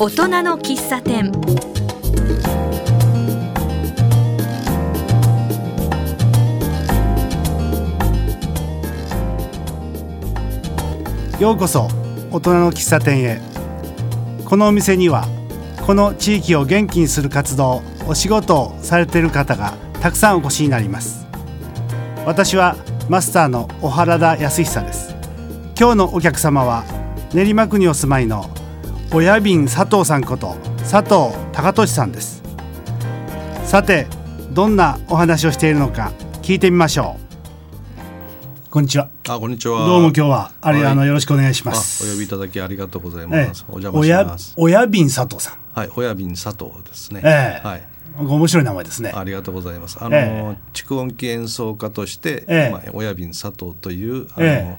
大人の喫茶店。ようこそ大人の喫茶店へ。このお店にはこの地域を元気にする活動お仕事をされている方がたくさんお越しになります。私はマスターの小原田康久です。今日のお客様は練馬区にお住まいの親瓶佐藤さんこと佐藤隆俊さんですさてどんなお話をしているのか聞いてみましょうこんにちはあ、こんにちは。どうも今日はあれ、はいあのよろしくお願いしまあすお呼びいただきありがとうございええます。お邪魔します。親親瓶佐藤さんはい、親瓶佐藤ですね。ええはい。面白い名前ですね。ありがとうございます。あの、え蓄音機演奏家として、ええ。まあ、親瓶佐藤というあの、え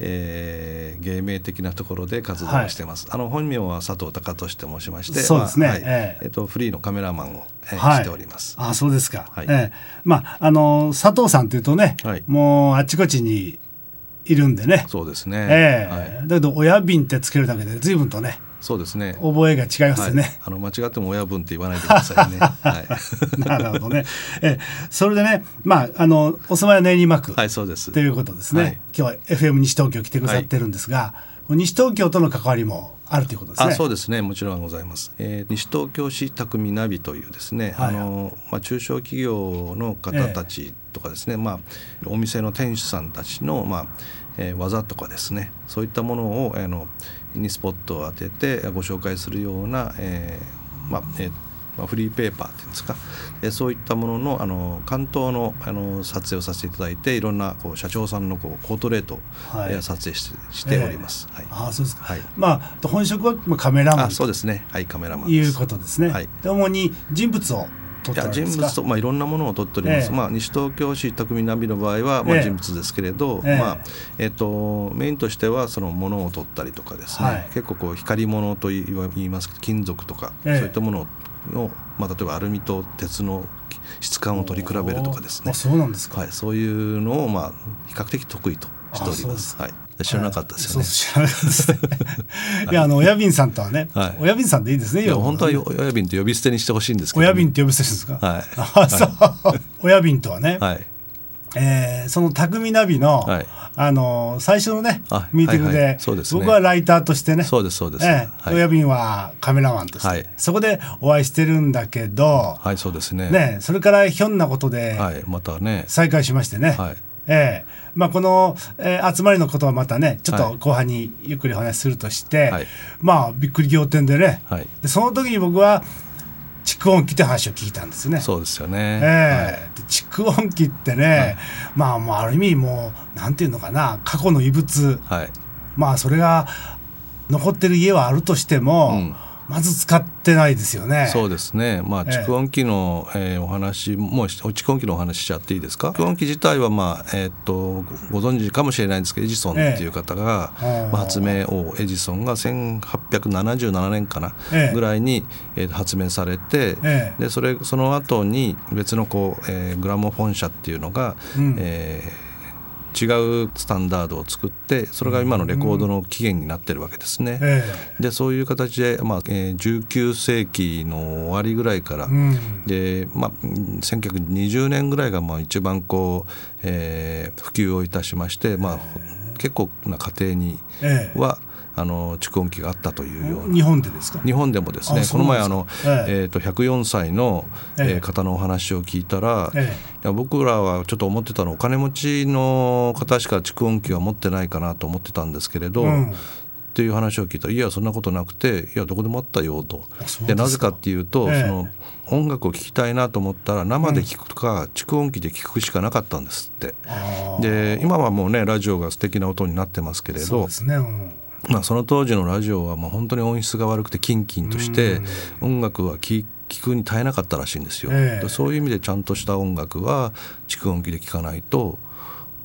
え。ー芸名的なところで活動をしてます。あの本名は佐藤隆俊と申しまして、そうですね。まあはい。ええ。えっとフリーのカメラマンを、えーはい。しております。あそうですか、はい。ええ。まああの佐藤さんというとね、はい。もうあちこちにいるんでね。そうですね。ええ。はい。だけど親瓶ってつけるだけで随分とねそうですね。覚えが違いますよはいね、。あの間違っても親分って言わないでくださいね。はい。なるほどね、ええそれでねまああのお住まいは練馬区、はい、そうです。ということですね、はい今日は FM 西東京来てくださってるんですが、西東京との関わりもあるということですねあそうですねもちろんございます、えー西東京市匠ナビというですね、はいあのまあ、中小企業の方たちとかですね、まあ、お店の店主さんたちの、まあえー技とかですねそういったものをあのにスポットを当ててご紹介するような、えーまあえーまあ、フリーペーパーっていうんですか、えーそういったもののあの関東のあの撮影をさせていただいていろんなこう社長さんのこうポートレートを、はい。えー撮影してしております。はい。あそうですか、はい。まあ本職はまあカメラマンあそうとですね。はいカメラマンいうことですね、はい。で主に人物をいや人物と、まあ、いろんなものを撮っております、ええ。まあ、西東京市匠ナビの場合は、まあ、ええ。人物ですけれど、ええ。まあえっとメインとしてはそのものを撮ったりとかですね、はい。結構こう光り物と言い言いますけど金属とか、ええ。そういったものの、まあ、例えばアルミと鉄の質感を取り比べるとかですね。あそうなんですか、はい、そういうのを、まあ、比較的得意としております。あはい、知らなかったですよね。そう知らなかったですね。いやあの親瓶さんとはね、はい。親瓶さんでいいですねいや本当はよ親瓶って呼び捨てにしてほしいんですけど、親瓶って呼び捨てですか、はい。あそう、親瓶とはね、はい。えーその匠ナビの、はい。あの最初のねあミーティングで,、僕はライターとしてねそうですそうです。ええはい。親瓶はカメラマンとして、はい。そこでお会いしてるんだけど、はいそうですね。ね、それからひょんなことではいまたね。再会しましてね、はい。ええまあ、この、えー集まりのことはまたねちょっはいと後半にゆっくりお話しするとして、はい。まあびっくり仰天でね、はい。でその時に僕は蓄音機って話を聞いたんですね。そうですよね、ええで蓄音機ってね、まあもうある意味もうなんていうのかな過去の遺物。はい、はい。まあそれが残ってる家はあるとしても、うんまず使ってないですよね。そうですね、まあ、ええ。蓄音機の、えーお話もうし蓄音機のお話しちゃっていい。ですか蓄音機自体は、まあえーっとご存知かもしれないんですけどエジソンっていう方が、ええまあ、発明王エジソンが1877年かな、ええ。ぐらいに、えー発明されて、ええ。でそれその後に別のこう、えーグラモフォン車っていうのが、うん。えー違うスタンダードを作ってそれが今のレコードの起源になってるわけですね。えでそういう形で、まあえー19世紀の終わりぐらいから、えうん。でまあ、うん1920年ぐらいがまあ一番こう、えー普及をいたしまして、まあ、結構な家庭にええ。はあの蓄音機があったというような。日本でですか？日本でもですねこの前あの、ええ。えー、と104歳の、え方のお話を聞いたら、僕らはちょっと思ってたのお金持ちの方しか蓄音機は持ってないかなと思ってたんですけれど、うん。っていう話を聞いたら「いやそんなことなくていやどこでもあったよ」と。でなぜかっていうと、ええ。その音楽を聴きたいなと思ったら生で聴くか、蓄音機で聴くしかなかったんですって。で今はもうねラジオが素敵な音になってますけれどそうですね、うんまあ、その当時のラジオはもう本当に音質が悪くてキンキンとして音楽は聴聞くに耐えなかったらしいんですよ、ええ。でそういう意味でちゃんとした音楽は蓄音機で聴かないと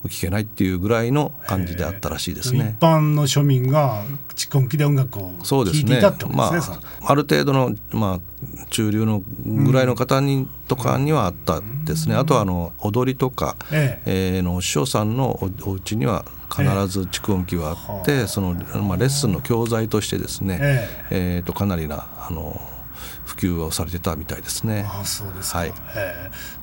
聞けないっていうぐらいの感じであったらしいですね。一般の庶民が蓄音機で音楽を聴いていたってことですね。まあ、ある程度の、まあ、中流のぐらいの方に、とかにはあったですね。あとはあの踊りとか、ええ。ー、の師匠さんのおお家には必ず蓄音機はあって、えー、そのまあレッスンの教材としてですね、えー、えーとかなりなあの普及をされてたみたいですね。あそうですはい、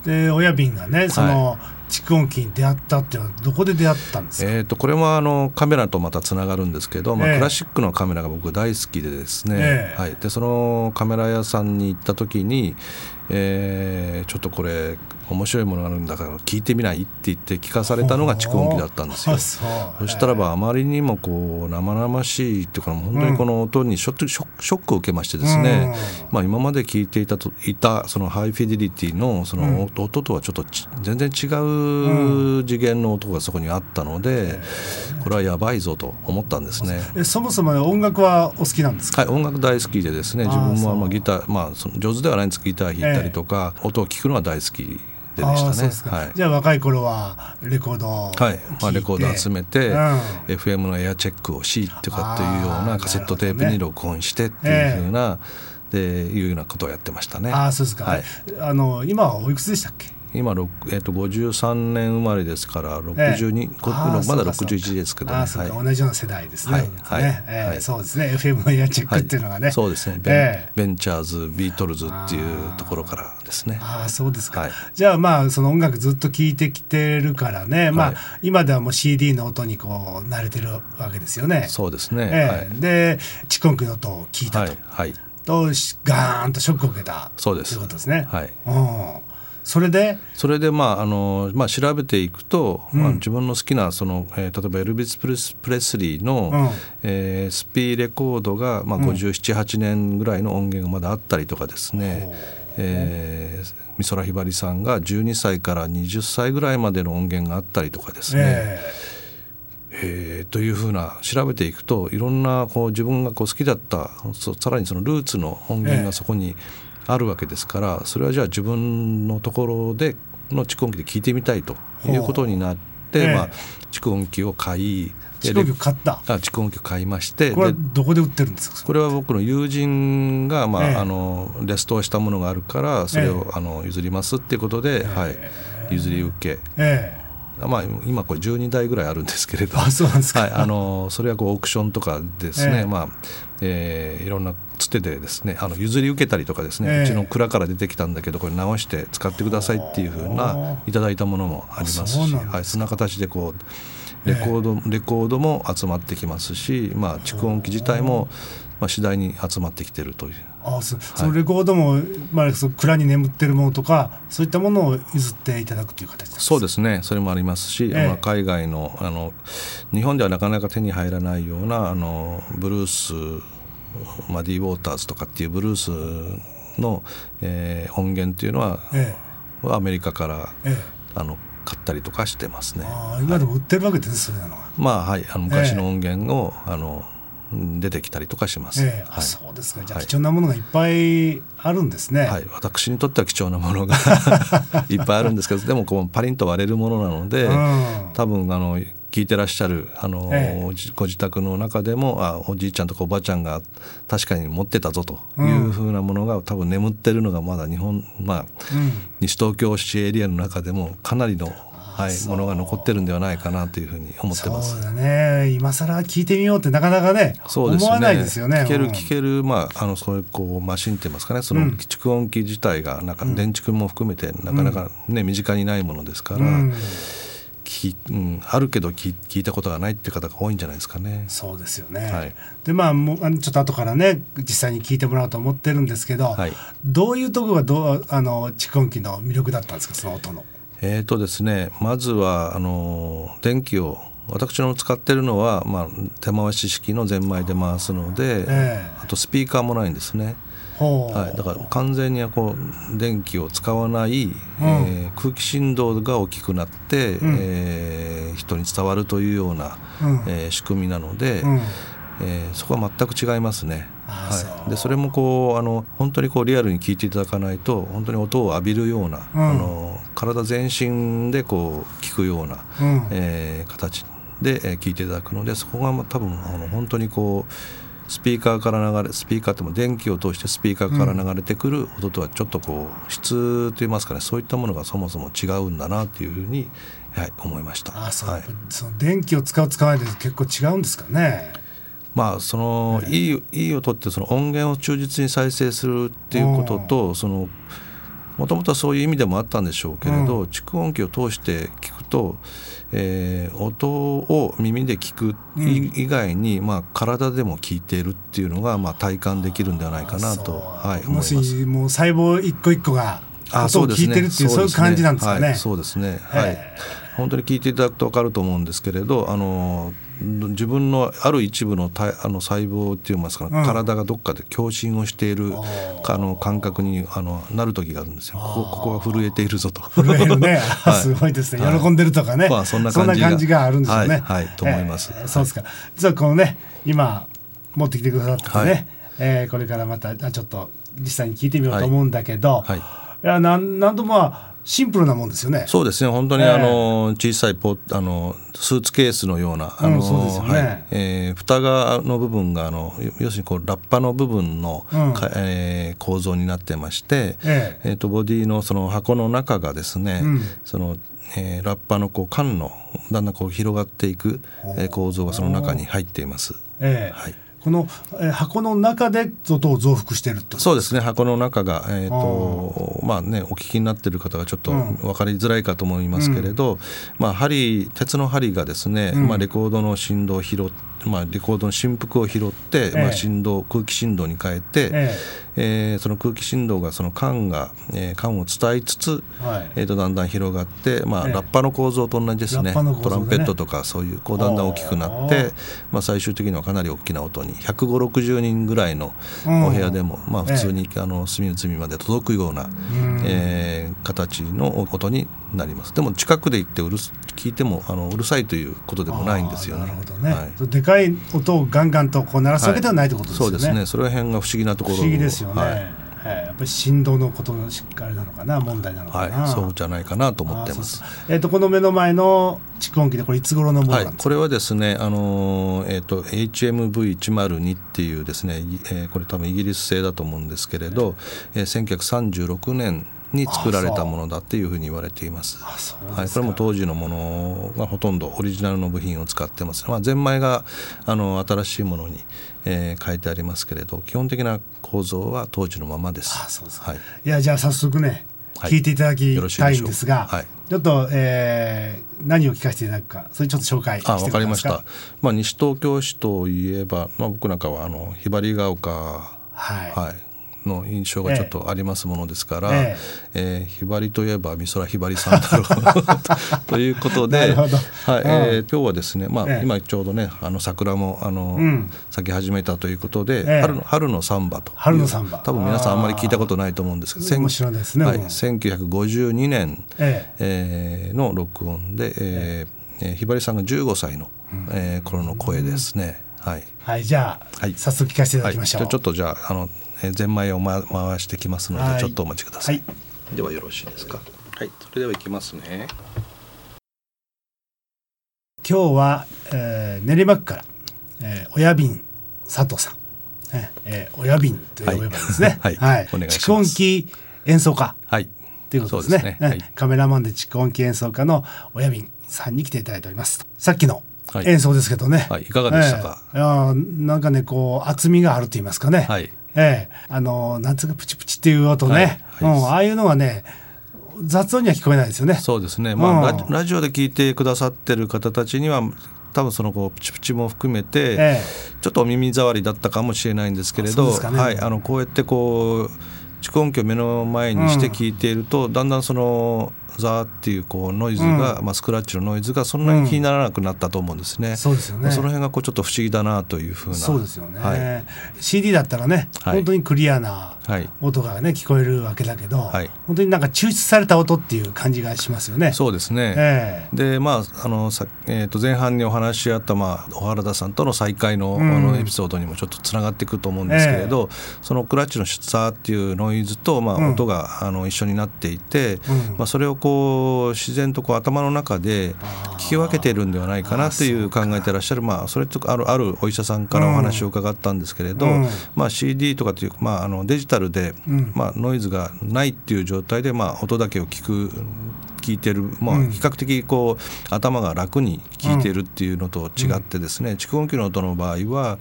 で親瓶がねその、蓄音機に出会ったっていうのはどこで出会ったんですか、えーと、これはあのカメラとまたつながるんですけど、まあ、クラシックのカメラが僕大好きでですね、えー、はい、でそのカメラ屋さんに行った時に、えー、ちょっとこれ面白いものがあるんだから聞いてみない？って言って聞かされたのが蓄音機だったんですよ。そしたらばあまりにもこう生々しいっていうか本当にこの音にショックを受けましてですね、まあ、今まで聞いていたといたそのハイフィデリティのその音とはちょっと全然違う次元の音がそこにあったので、これはやばいぞと思ったんですね。そもそも音楽はお好きなんですか、はい、音楽大好きでですね自分もまあギター、まあ、上手ではないんです。ギター弾いたりとか、音を聞くのは大好きでしたね。はい、じゃあ若い頃はレコードをはい、まあ、レコード集めて、うん、FM のエアチェックをしとかっていうようなカセットテープに録音してっていうふうな、でいうようなことをやってましたね。あそうですか、はい、あの今はおいくつでしたっけ？今、えー、と53年生まれですから62、え。ー、まだ61ですけど、ね、はい、同じような世代ですね。はい。はい。えー、そうですね。FM のエアチェックっていうのがね、はい、そうですね。ベンえー、ベンチャーズビートルズっていうところからですね。あそうですか、はい、じゃあまあその音楽ずっと聴いてきてるからね、まあ、今ではもう CD の音にこう慣れてるわけですよね。そうですね、えー、で蓄音機の音を聞いたと。はい。とガーンとショックを受けた。そうです。ということですね。はい、うんそれで？それでまああの、まあ、調べていくと、うん、まあ、自分の好きなその、えー、例えばエルビス・プレスリーの、うん、えー、スピーレコードが、まあ、578、年ぐらいの音源がまだあったりとかですね、えー、美空ひばりさんが12歳から20歳ぐらいまでの音源があったりとかですね、えーえー、というふうな調べていくといろんなこう自分がこう好きだったさらにそのルーツの音源がそこに、えーあるわけですからそれはじゃあ自分のところでの蓄音機で聞いてみたいということになって、えまあ、蓄音機を買い蓄音機買った。あ蓄音機を買いましてこれはどこで売ってるんですか？これは僕の友人が、まあ、えあのレストアしたものがあるからそれを、え、あの譲りますっていうことで、はい、譲り受け、えまあ、今これ12台ぐらいあるんですけれど。あそうなんですか、はい、あのそれはこうオークションとかですね、まあえー、いろんなつてでですねあの譲り受けたりとかですね、うちの蔵から出てきたんだけどこれ直して使ってくださいっていうふうないただいたものもありますしはい、そんな形でこうレコード、レコードも集まってきますし、まあ、蓄音機自体も、まあ、次第に集まってきてるという。あそそのレコードも、まあ、その蔵に眠ってるものとかそういったものを譲っていただくという形そうですね。それもありますし、ええ、まあ、海外のあの日本ではなかなか手に入らないようなあのブルースマディ・ウォーターズとかっていうブルースの、えー、音源っていうのは、ええ、アメリカから、ええ、あの買ったりとかしてますね。今でも売ってるわけですね、は。い、まあはい。あの昔の音源を、あの出てきたりとかします。えーはい、そうですか。じゃあ貴重なものがいっぱいあるんですね。はい、私にとっては貴重なものが いっぱいあるんですけど、でもこうパリンと割れるものなので、うん、多分あの聞いてらっしゃるあの、えー、ご自宅の中でもあおじいちゃんとかおばあちゃんが確かに持ってたぞというふうなものが、うん、多分眠ってるのがまだ日本まあ、うん、西東京市エリアの中でもかなりのはい、ものが残ってるんではないかなというふうに思ってます。そうだね。今更聞いてみようってなかなかね、そうですね思わないですよね。聞ける聞けるまああのそういうこうマシンって言いますかね、その蓄音機自体がなんか電池も含めてなかなかね、身近にないものですから。うんきうん、あるけど聞聞いたことがないって方が多いんじゃないですかね。そうですよね、はい、でまあもうちょっと後からね実際に聞いてもらおうと思ってるんですけど、はい、どういうところがどうあの蓄音機の魅力だったんですか？その音の。えーとですね、まずはあの電気を私の使ってるのは、まあ、手回し式のゼンマイで回すので、えー、あとスピーカーもないんですね。はい、だから完全にこう電気を使わない、うん、えー、空気振動が大きくなって、うん、えー、人に伝わるというような、うん、えー、仕組みなので、うん、えーそこは全く違いますね。はい、でそれもこうあの本当にこうリアルに聞いていただかないと本当に音を浴びるような、うん。あの体全身でこう聞くような、うん。えー形で、えー聞いていただくのでそこがまあ多分あの本当にこうスピーカーから流れスピーカーっても電気を通してスピーカーから流れてくる音とはちょっとこう質といいますかねそういったものがそもそも違うんだなっていうふうに、はい、思いました。あそう、はい。その電気を使う使わないで結構違うんですかねまあそのいいいい音ってその音源を忠実に再生するっていうこととそのもともとはそういう意味でもあったんでしょうけれど、蓄音機を通して聞くと、えー音を耳で聞くい以外に、まあ、体でも聞いているっていうのが、まあ、体感できるんではないかなと、はい、思いもます。しもう細胞一個一個があ音を聞いてるっていうそういう感じなんですかね。はい、そうですね。はいへ。本当に聞いていただくと分かると思うんですけれど、あの自分のある一部の体あの細胞っていいますか、うん。体がどっかで共振をしているあの感覚にあのなる時があるんですよ。ここここが震えているぞと。震えるね、はい。すごいですね、はい。喜んでるとかね、まあそんな感じが。があるんですよね。はい。はい。と思います。えーそうですか。実はこのね、今持ってきてくださってね、はい。えーこれからまたあちょっと実際に聞いてみようと思うんだけど、はい。い。やなんなんともまあシンプルなもんですよね。そうですね。本当に、ええ。あの小さいポあのスーツケースのようなあの、うんね。はい。えー蓋がの部分があの要するにこうラッパの部分の、うん。かえー構造になってまして、ええ。えー、とボディのその箱の中がですね、うん。そのえーラッパのこう管のだんだんこう広がっていく、えー構造がその中に入っています。ええ。はいこの、えー箱の中で音を増幅してるってこと。そうですね。箱の中が、えーとまあね、お聞きになっている方がちょっとうん。分かりづらいかと思いますけれど、まあ、針鉄の針がですね、うん。まあ、レコードの振動を拾って、まあ、レコードの振幅を拾って、まえ。えあ、振動空気振動に変えて、ええ。ーその空気振動がその管が、えー管を伝えつつ、はい。えー、とだんだん広がって、まあええ。ラッパの構造と同じですね。ね。トランペットとかそういうこうだんだん大きくなっあて、まあ、最終的にはかなり大きな音に15060人ぐらいのうん。お部屋でも、まあ、普通に、あの隅の隅まで届くような、ん。えー形の音になります。でも近くで行ってうるす聞いてもあのうるさいということでもないんですよね。なるほどね、はい。でかい音をガンガンとこう鳴らすわけではないってことですよね。そうですね。それら辺が不思議なところ不思議ですよね。はいはいやっぱり振動のことのしっかりなのかな問題なのかな。はい、そうじゃないかなと思ってますえっ、とこの目の前の蓄音機でこれいつ頃のものはないん、ですか？これはですね、あのーえー、と HMV102 っていうですね、いえーこれ多分イギリス製だと思うんですけれど、えー、1936年に作られたものだっていうふうに言われています。はい、これも当時のものがほとんどオリジナルの部品を使ってます。まあ、ゼンマイがあの新しいものに、えー書いてありますけれど基本的な構造は当時のままです。あそうですか。はいい、やじゃあ早速ね、はい聞いていただきたいんですが、はいちょっと、えー何を聞かせていただくかそれちょっと紹介してあ、わかりま。した。まあ、西東京市といえば、まあ、僕なんかはあのひばりが丘はい。はい、の印象がちょっとありますものですから、ええ。ーひばりといえば美空ひばりさんだろうということで、はいうん。えー今日はですね、まあええ。今ちょうどねあの桜もあの、うん。咲き始めたということで、ええ。春の春のサンバという春のサンバ。多分皆さんあんまり聞いたことないと思うんですけど面白いですね。はい、うん1952年、ええ。ーの録音で、えーえーひばりさんが15歳の、えー頃の声ですね。はい。はいじゃあ、はい。早速聞かせていたはい、だきましょう。じゃあちょっとじゃああのえーゼンマイを、ま、回してきますので、はい。ちょっとお待ちください、はい。ではよろしいですか？はい。それではいきますね。今日は、えー練馬区から、えー、親瓶佐藤さん、ねえー、親瓶と呼べばいいですね。はい。はい。お願いします。蓄音機演奏家。はい。ということですね。はい。ねカメラマンで蓄音機演奏家の親瓶さんに来ていただいております。さっきのはい。演奏ですけどね。はい。いかがでしたか？えーいやーなんかねこう厚みがあると言いますかね。はいええ。あのなんつうかプチプチっていう音ね、はいはい。うん、ああいうのはね雑音には聞こえないですよね。そうですね、まあうん。ラジオで聞いてくださってる方たちには多分そのこうプチプチも含めて、えちょっとお耳障りだったかもしれないんですけれど、ね。はい、あのこうやってこう蓄音機を目の前にして聞いていると、だんだんそのザーっていうこうノイズが、うん、まあ、スクラッチのノイズがそんなに気にならなくなったと思うんですね。うん、そうですよね。その辺がこうちょっと不思議だなというふうな。そうですよね。はい、CD だったらね、はい、本当にクリアな音がね聞こえるわけだけど、はい、本当になんか抽出された音っていう感じがしますよね。そうですね。えー、でまああのさえっ、ー、と前半にお話しあったまあ小原田さんとの再会の,、あのエピソードにもちょっとつながっていくと思うんですけれど、えー、そのクラッチのザーっていうノイズとまあ音が、あの一緒になっていて、まあそれをこう自然とこう頭の中で聞き分けているんではないかなという考えてらっしゃる。まあそれとあるあるお医者さんからお話を伺ったんですけれど、まあ CD とかというまああのデジタルで、まあノイズがないっていう状態でまあ音だけを聞く聞いてる、まあ、比較的こう頭が楽に聞いてるっていうのと違ってですね、蓄音機の音の場合は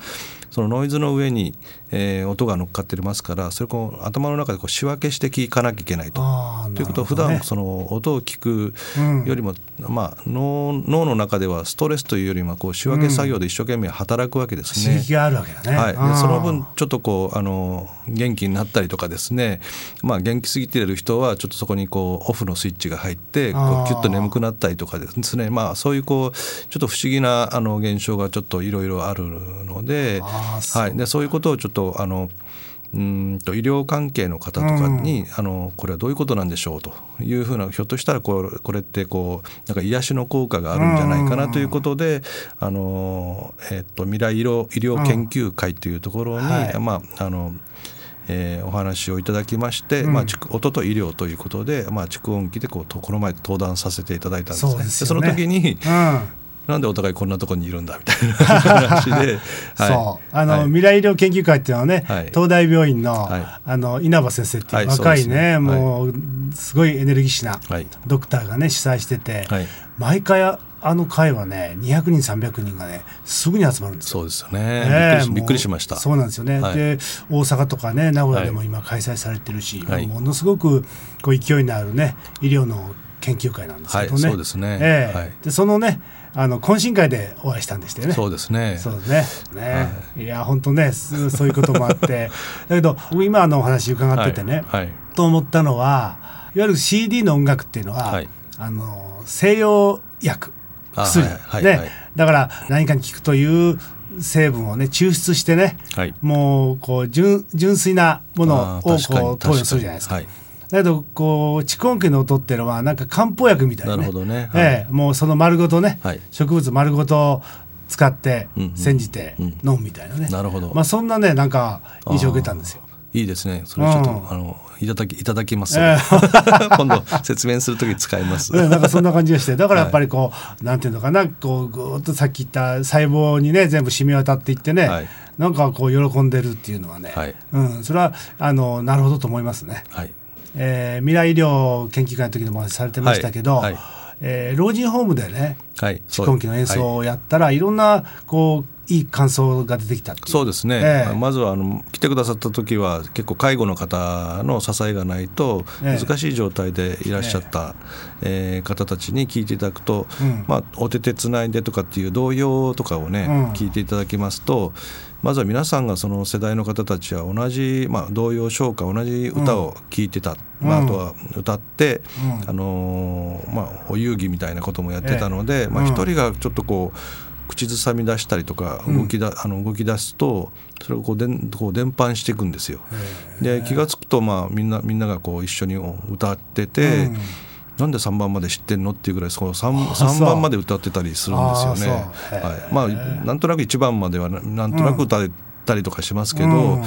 そのノイズの上に、えー、音が乗っかってますからそれを頭の中でこう仕分けして聞かなきゃいけないと。ということは普段その音を聞くよりも、うん、まあ、脳脳の中ではストレスというよりもこう仕分け作業で一生懸命働くわけですね。刺激があるわけだね。はい、でその分ちょっとこうあの元気になったりとかですね、まあ、元気すぎている人はちょっとそこにこうオフのスイッチが入ってこうキュッと眠くなったりとかですね、まあ、そういうこうちょっと不思議なあの現象がちょっといろいろあるので。はい、でそういうことをちょっとあのうんと医療関係の方とかに、うん、あのこれはどういうことなんでしょうというふうなひょっとしたらこれこれってこうなんか癒しの効果があるんじゃないかなということで、あのえっと未来医療医療研究会というところに、うん。はい、まああのえー、お話をいただきまして、うん、まあ、音と医療ということで、まあ、蓄音機でこうこの前登壇させていただいたんですね。そで、ね、その時に、うん、なんでお互いこんなところにいるんだみたいな話で、はい、そう。あの、はい、未来医療研究会っていうのはね、はい、東大病院の,、あの稲葉先生っていう若いね,、もうすごいエネルギッシュなドクターがね主催してて、毎回あの会はね200人300人がねすぐに集まるんですそうですよね、えー、びっくりしました。そうなんですよね、はい、で大阪とかね名古屋でも今開催されてるし、はい、ものすごくこう勢いのあるね医療の研究会なんですけどね、はい、そうですね、えーでそのねあの懇親会でお会いしたんでしたよね。そうですね。そうですね。ね、はい、いや本当ね そういうこともあって。だけど今のお話伺っててね、はい。はい、と思ったのはいわゆる CD の音楽っていうのは、あの西洋薬薬、ね、だから何かに効くという成分をね抽出してね、もうこう純純粋なものをこう投与するじゃないですか。だけどこう蓄音機の音っていうのはなんか漢方薬みたいな、ね、なるほどね、はい、ええ、もうその丸ごとね、はい、植物丸ごと使って煎じて飲むみたいなね、なるほど、まあ、そんなねなんか印象を受けたんですよ。いいですね。それちょっと、うん、あのいただきいただきます、えー、今度説明するとき使います。なんかそんな感じがして、だからやっぱりこう、はい、なんていうのかな、こうぐっとさっき言った細胞にね全部染み渡っていってね、はい、なんかこう喜んでるっていうのはね、はい、うん、それはあのなるほどと思いますね。はい。えー、未来医療研究会の時でもされてましたけど、はいはい、えー、老人ホームでね、はい、蓄音機の演奏をやったら、はい、いろんなこういい感想が出てきたそうですね、えー、まずはあの来てくださった時は結構介護の方の支えがないと難しい状態でいらっしゃった、えー、えー、方たちに聞いていただくと、うん、まあ、お手手つないでとかっていう童謡とかをね、うん、聞いていただきますとまずは皆さんがその世代の方たちは同じ、まあ、童謡唱歌同じ歌を聴いてた、うん、まあ、あとは歌って、うん、あのー、まあ、お遊戯みたいなこともやってたので、えまあ、一人がちょっとこう口ずさみ出したりとか動きだ、あの動き出すとそれをこうでんこう伝播していくんですよ。で気が付くと、まあ、みんなみんながこう一緒に歌ってて。なんで3番まで知ってんのっていうぐらいその 3, 3番まで歌ってたりするんですよね。はい、まあなんとなく1番まではなんとなく歌ったりとかしますけど、うん、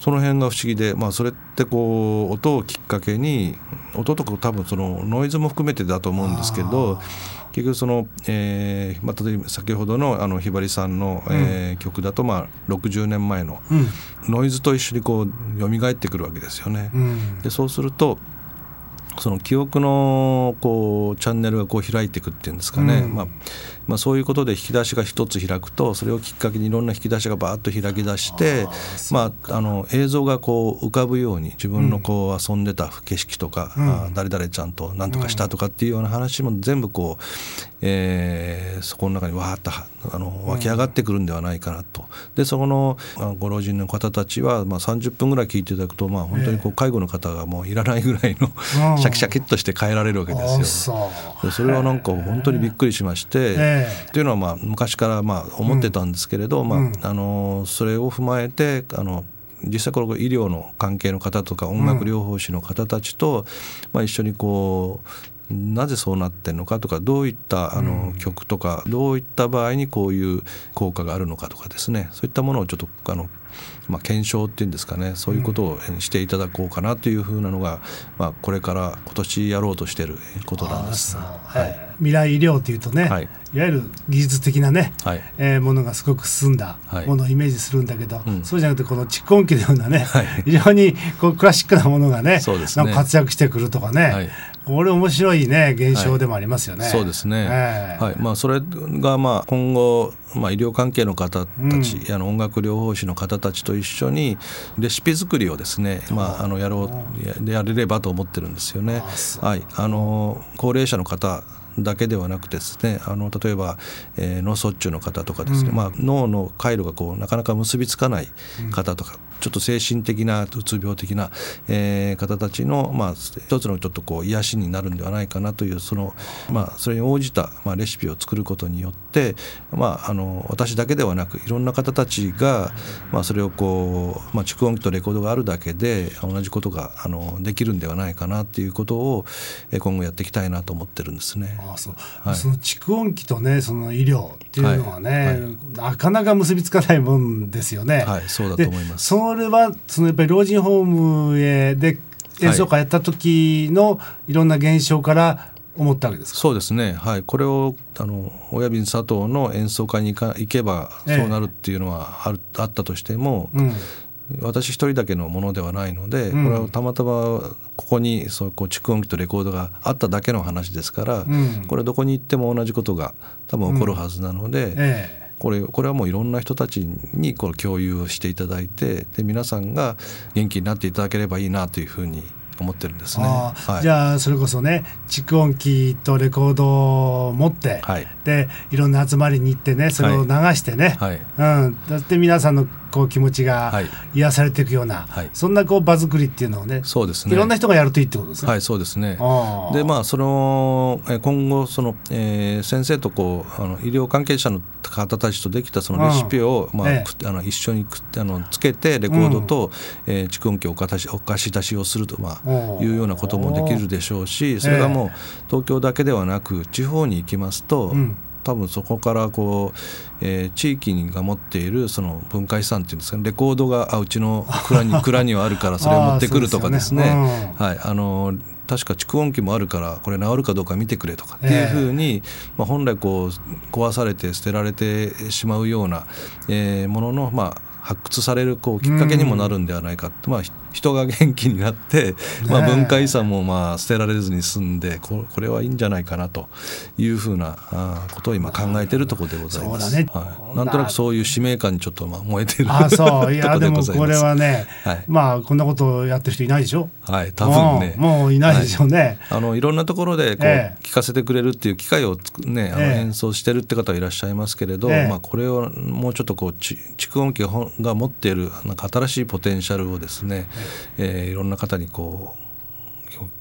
その辺が不思議で、まあ、それってこう音をきっかけに音とか多分そのノイズも含めてだと思うんですけど結局その、えーまあ、例えば先ほどのあのひばりさんの、うん、えー、曲だと、まあ、60年前のノイズと一緒にこう蘇ってくるわけですよね。うん、でそうするとその記憶のこうチャンネルがこう開いていくっていうんですかね、うん、まあまあ、そういうことで引き出しが一つ開くとそれをきっかけにいろんな引き出しがバーッと開き出してまあ、あの映像がこう浮かぶように自分のこう遊んでた景色とか、うん、誰々ちゃんと何とかしたとかっていうような話も全部こう、ええー、そこの中にわーっとあの湧き上がってくるんではないかなと。でそこのご老人の方たちは、まあ、30分ぐらい聞いていただくと、まあ、本当にこう介護の方がもういらないぐらいの、シャキシャキっとして帰られるわけですよ。でそれはなんか本当にびっくりしまして、というのはまあ昔からまあ思ってたんですけれど、まあ、あのそれを踏まえてあの実際この医療の関係の方とか音楽療法士の方たちと、まあ、一緒にこうなぜそうなってるのかとかどういったあの曲とかどういった場合にこういう効果があるのかとかですね。そういったものをちょっとあのまあ、検証っていうんですかね。そういうことをしていただこうかなというふうなのが、まあ、これから今年やろうとしていることなんです。はい、未来医療というとね、はい、いわゆる技術的なね、はい、えー、ものがすごく進んだものをイメージするんだけど、はいそうじゃなくてこの蓄音機のようなね、はい、非常にこうクラシックなものがねそうですね。活躍してくるとかね、はい、これ面白いね現象でもありますよね。そうですね、えー、はい。まあ、それがまあ今後、まあ、医療関係の方たち、うん、あの音楽療法士の方たちと一緒にレシピ作りをですね、まあ、あのやろうやれればと思ってるんですよね。はい、あの高齢者の方だけではなくてですねあの例えば、えー、脳卒中の方とかですね、うん、まあ、脳の回路がこうなかなか結びつかない方とか、ちょっと精神的なうつ病的な、えー、方たちの、まあ、一つのちょっとこう癒しになるんではないかなというその、まあ、それに応じた、まあ、レシピを作ることによって、まあ、あの私だけではなくいろんな方たちが、まあ、それをこう、まあ、蓄音機とレコードがあるだけで同じことがあのできるんではないかなということを今後やっていきたいなと思ってるんですね。あそうはい、その蓄音機とねその医療っていうのはね、はい。はい、なかなか結びつかないもんですよね。はい、そうだと思います。それはそのやっぱり老人ホームへで演奏会やった時のいろんな現象から思ったわけですそうですね、はい、これをあの親便佐藤の演奏会に行か行けばそうなるっていうのはある、ええ、あったとしても、うん、私一人だけのものではないので、これはたまたまここにそうこう蓄音機とレコードがあっただけの話ですから、うん、これどこに行っても同じことが多分起こるはずなので。これこれはもういろんな人たちにこの共有をしていただいてで皆さんが元気になっていただければいいなというふうに思ってるんですね、はい、じゃあそれこそね蓄音機とレコードを持って、はい、でいろんな集まりに行ってねそれを流してね、はい、うん、だって皆さんのこう気持ちが癒されていくような、はい、そんなこう場作りっていうのをねそうですね。いろんな人がやるといいってことですね。はいそうですね。でまあその今後その、えー、先生とこうあの医療関係者の方たちとできたそのレシピを、まあ、ええ、あの一緒にあのつけてレコードと、うん、えー、蓄音機をお貸しお貸し出しをすると、まあ、いうようなこともできるでしょうしそれがもう東京だけではなく地方に行きますと、うん多分そこからこう、えー、地域が持っているその文化遺産っていうんですかねレコードがあうちの蔵に 蔵にはあるからそれを持ってくるとかですね。ね、うん、はい。あの確か蓄音機もあるからこれ治るかどうか見てくれとかっていうふうに、えー、まあ、本来こう壊されて捨てられてしまうような、えー、もののまあ発掘されるこうきっかけにもなるんではないかって、まあ、人が元気になって、まあ、文化遺産もまあ捨てられずに済んでこれはいいんじゃないかなというふうなことを今考えているところでございます。ね。はい、なんとなくそういう使命感にちょっとまあ燃えてるあそう。いやでもこれはね、はい、まあこんなことをやってる人いないでしょ？はい多分ね。もういないでしょうね、はい、あのいろんなところでこう、え聞かせてくれるっていう機会をねあの演奏してるって方はいらっしゃいますけれど、えまあこれをもうちょっとこう蓄音機が持っているなんか新しいポテンシャルをですね、ええー、いろんな方にこう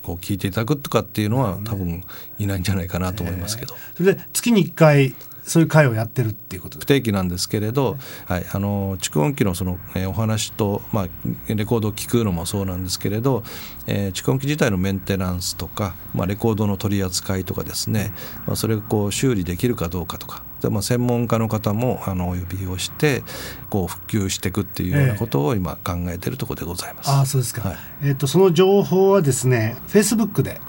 こう聞いていただくとかっていうのは多分いないんじゃないかなと思いますけど。それで月に1回そういう会をやってるっていうこと不定期なんですけれど、はい、あの蓄音機のその、えー、お話と、まあ、レコードを聞くのもそうなんですけれど、えー、蓄音機自体のメンテナンスとか、まあ、レコードの取り扱いとかですね、まあ、それがこう修理できるかどうかとかで、まあ、専門家の方もあのお呼びをしてこう復旧していくっていうようなことを今考えているところでございます。えー、あそうですか、はい、えーと、その情報はですねフェイスブックで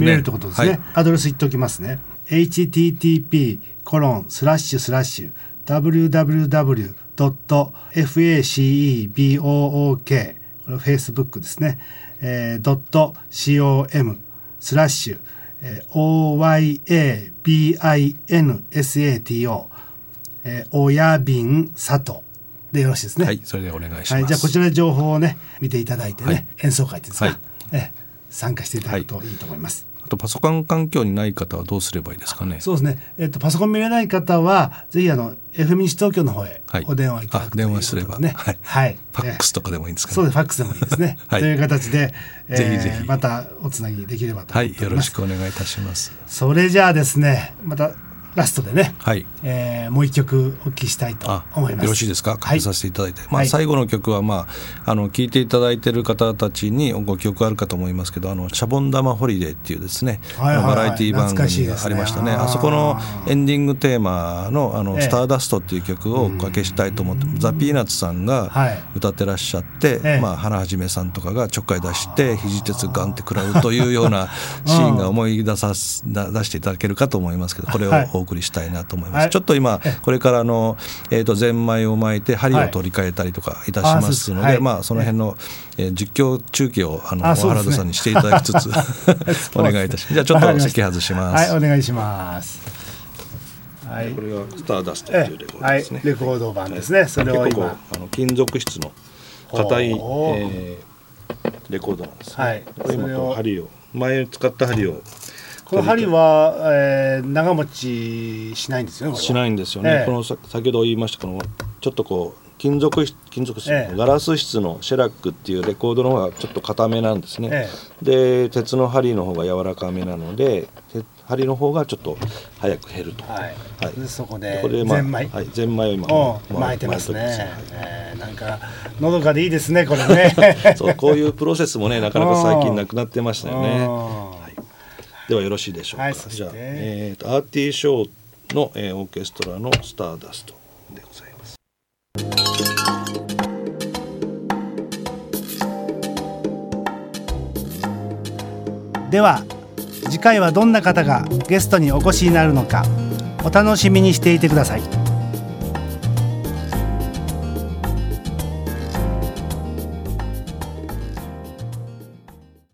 見れるってことですね、はい、アドレス言っておきますね http コロンスラッシュスラッシュ www.facebook これフェイスブックですね、えー、.com スラッシュ、えー、oyabinsato えー、親便佐藤でよろしいですね。はい、それでお願いします。はい、じゃあこちらで情報をね見ていただいてね、はい、演奏会ですか、はい、えー、参加していただくといいと思います。とパソコン環境にない方はどうすればいいですかね？そうですね。えっ、とパソコン見れない方はぜひあの FM 西東京の方へはいお電話いただくあという電話すればね。はいはい。ファックスとかでもいいんですかね？そうです。ファックスでもいいですね。はいという形で、えーぜひぜひまたおつなぎできればとはい、よろ思っております。しくお願いいたします。それじゃあですね、またラストでね、はい。えーもう一曲お聴きしたいとあ思います。よろしいですか？かけさせていただいて、まあ、はい。最後の曲は、まあ、あの聴いていただいている方たちにご記憶あるかと思いますけど「あのシャボン玉ホリデー」っていうですね、はいはいはい。バラエティ番組がありましたね。あーあそこのエンディングテーマの「あのええ。スターダスト」っていう曲をおかけしたいと思って、ザ・ピーナッツさんがはい。歌ってらっしゃって、ええ。まあ、ハナ肇さんとかがちょっかい出して肘鉄ガンって食らうというようなシーンが思い出さ出していただけるかと思いますけどこれをはいお送りしたいなと思います。はいちょっと今これからあの、えー、とゼンマイを巻いて針を取り替えたりとかいたしますので、はいあそうですはいまあ、その辺の、えー実況中継をあのね原田さんにしていただきつつ お願いいたします。じゃあちょっと席外します。はい、お願いします。はいこ。れがスターダストえはい、レコード版ですね。それを今。あの金属質の硬い、えーレコードなんです、ね。はいこれ今それをこう針を前使った針をこの針は、えー、長持ちしないんですよね。しないんですよね、ええ。このさ先ほど言いましたこのちょっとこう金属質金属質、ええ。ガラス質のシェラックっていうレコードの方がちょっと硬めなんですね、えで鉄の針の方が柔らかめなので鉄針の方がちょっと早く減ると、はい。はい。でそこでこれで、まあ、ゼンマイ。はい、ゼンマイを今をまあ巻いてますね。巻いてえーなんかのどかでいいですねこれね。そうこういうプロセスもねなかなか最近なくなってましたよね、ではよろしいでしょうか、はいじゃあ、えーとアーティー・ショーの、えーオーケストラの「スターダスト」でございます。では次回はどんな方がゲストにお越しになるのかお楽しみにしていてください。